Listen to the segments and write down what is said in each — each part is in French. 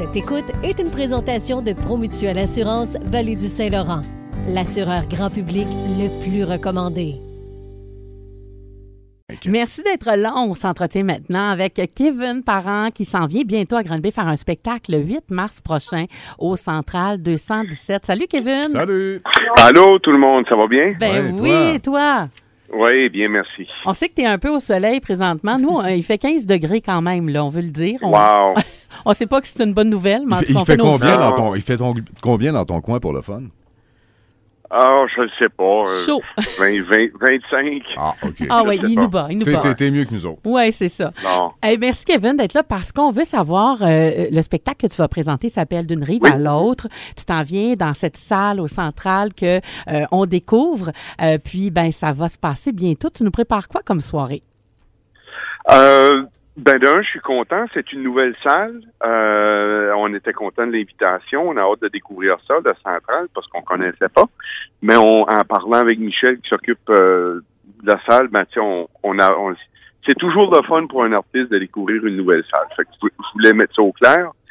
Cette écoute est une présentation de Promutuelle Assurance Vallée du Saint-Laurent, l'assureur grand public le plus recommandé. Merci d'être là. On s'entretient maintenant avec Kevin Parent qui s'en vient bientôt à Grande-Bay faire un spectacle le 8 mars prochain au Central 217. Salut Kevin. Salut. Allô, tout le monde, ça va bien? Ben Ouais, oui, toi? et toi? Oui, bien, merci. On sait que tu es un peu au soleil présentement. Nous, il fait 15 degrés quand même, là, on veut le dire. On, Wow. on sait pas que c'est une bonne nouvelle, mais en Il, tout il cas, on fait fait combien dans ton, il fait ton- combien dans ton coin pour le fun? Ah, je ne sais pas. euh, Chaud. 20, 20, 25. Ah, OK. Ah oui, il pas. nous bat, il nous bat. T'es mieux que nous autres. Oui, c'est ça. Non. Hey, merci Kevin d'être là parce qu'on veut savoir, euh, le spectacle que tu vas présenter s'appelle D'une rive à l'autre. Tu t'en viens dans cette salle au central que euh, on découvre. Euh, puis, ben, ça va se passer bientôt. Tu nous prépares quoi comme soirée? Euh, ben d'un, je suis content. C'est une nouvelle salle. Euh, on était content de l'invitation. On a hâte de découvrir ça, le central, parce qu'on connaissait pas. Mais on, en parlant avec Michel qui s'occupe euh, de la salle, ben on, on a, on- c'est toujours le fun pour un artiste de découvrir une nouvelle salle. Fait que je je voulais mettre ça au clair.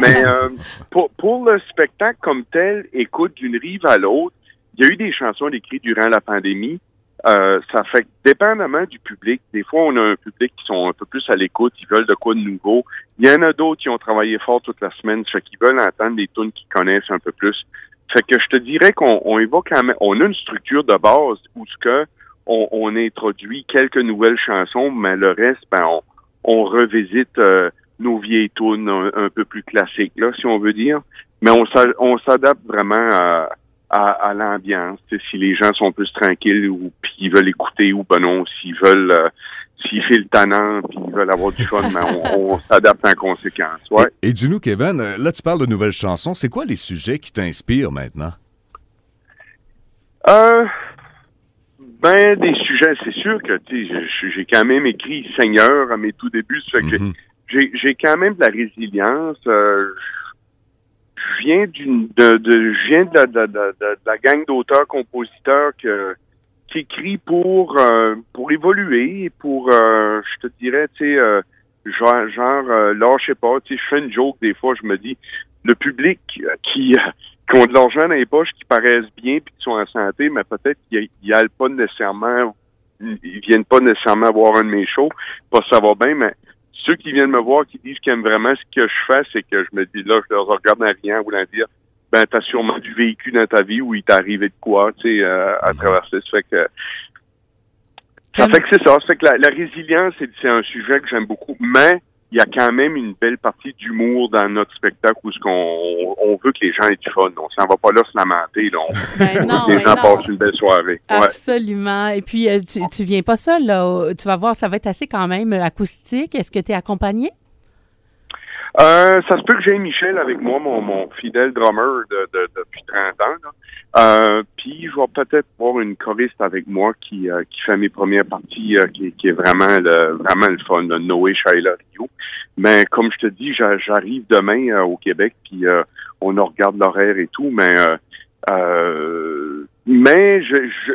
Mais euh, pour, pour le spectacle comme tel, écoute d'une rive à l'autre, il y a eu des chansons écrites durant la pandémie. Euh, ça fait dépendamment du public, des fois, on a un public qui sont un peu plus à l'écoute, ils veulent de quoi de nouveau. Il y en a d'autres qui ont travaillé fort toute la semaine, fait qu'ils veulent entendre des tunes qu'ils connaissent un peu plus. Fait que je te dirais qu'on on évoque quand même, on a une structure de base où ce que on, on introduit quelques nouvelles chansons, mais le reste, ben, on, on revisite euh, nos vieilles tunes un, un peu plus classiques, là, si on veut dire. Mais on s'adapte vraiment à, à, à l'ambiance. Si les gens sont plus tranquilles ou puis ils veulent écouter ou ben non, s'ils veulent euh, s'ils filent tannant puis ils veulent avoir du fun, ben on, on s'adapte en conséquence. Ouais. Et, et dis-nous, Kevin, euh, là, tu parles de nouvelles chansons. C'est quoi les sujets qui t'inspirent maintenant? Euh, ben, des sujets, c'est sûr que j'ai quand même écrit Seigneur à mes tout débuts, ça fait que Mhm. j'ai j'ai quand même de la résilience. euh, de, je viens de la, gang d'auteurs compositeurs qui écrit pour euh, pour évoluer pour euh, je te dirais tu sais euh, genre genre là je sais pas tu je fais une joke des fois je me dis le public euh, qui qui ont de l'argent dans les poches qui paraissent bien puis qui sont en santé mais peut-être qu'ils y allent pas nécessairement ils viennent pas nécessairement voir un de mes shows pas ça va bien mais ceux qui viennent me voir, qui disent qu'ils aiment vraiment ce que je fais, c'est que je me dis là, je leur regarde en rien, en voulant dire, ben, t'as sûrement du vécu dans ta vie où il t'est arrivé de quoi, tu sais, euh, à traverser. Ça fait que, ça fait que c'est ça. Ça fait que la, la résilience, c'est, c'est un sujet que j'aime beaucoup, mais il y a quand même une belle partie d'humour dans notre spectacle où ce qu'on on veut que les gens aient du fun. On s'en va pas là se lamenter, là. On Ben non, que les ben gens non. passent une belle soirée. Ouais. Absolument. Et puis, euh, tu, tu viens pas seul, là. Tu vas voir, ça va être assez quand même euh, acoustique. Est-ce que tu es accompagné? Euh, ça se peut que j'ai Michel avec moi, mon, mon fidèle drummer de, de- depuis 30 ans. là. Euh, puis je vais peut-être voir une choriste avec moi qui, euh, qui fait mes premières parties, euh, qui, qui est vraiment le vraiment le fun, le Noé Shaila Rio. Mais comme je te dis, j'a- j'arrive demain euh, au Québec, puis euh, on regarde l'horaire et tout, mais mais je, je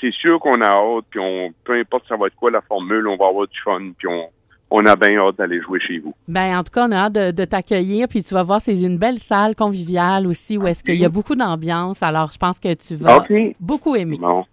c'est sûr qu'on a hâte, puis on peu importe ça va être quoi la formule, on va avoir du fun, puis on on a bien hâte d'aller jouer chez vous. Ben, en tout cas, on a hâte de, de t'accueillir. Puis tu vas voir, c'est une belle salle conviviale aussi où est-ce qu'il y a beaucoup d'ambiance. Alors, je pense que tu vas beaucoup aimer. Bon.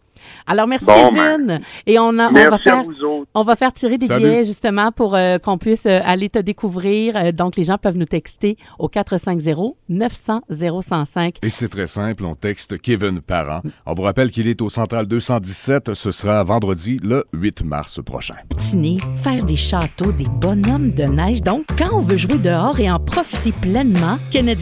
Alors, merci, Bon, Kevin. Et on, a, on va à faire. vous autres. On va faire tirer des Salut. billets justement pour euh, qu'on puisse euh, aller te découvrir. Euh, donc, les gens peuvent nous texter au 450-900-0105. Et c'est très simple, on texte Kevin Parent. On vous rappelle qu'il est au Central 217. Ce sera vendredi, le 8 mars prochain. Dîner, faire des châteaux, des bonhommes de neige. Donc, quand on veut jouer dehors et en profiter pleinement, Kennedy